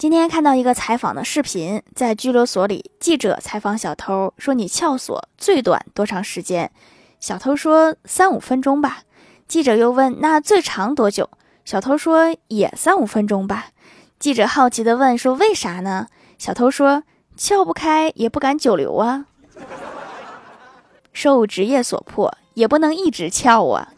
今天看到一个采访的视频，在拘留所里，记者采访小偷，说你撬锁最短多长时间？小偷说三五分钟吧。记者又问，那最长多久？小偷说也三五分钟吧。记者好奇地问，说为啥呢？小偷说撬不开也不敢久留啊，受职业所迫也不能一直撬啊。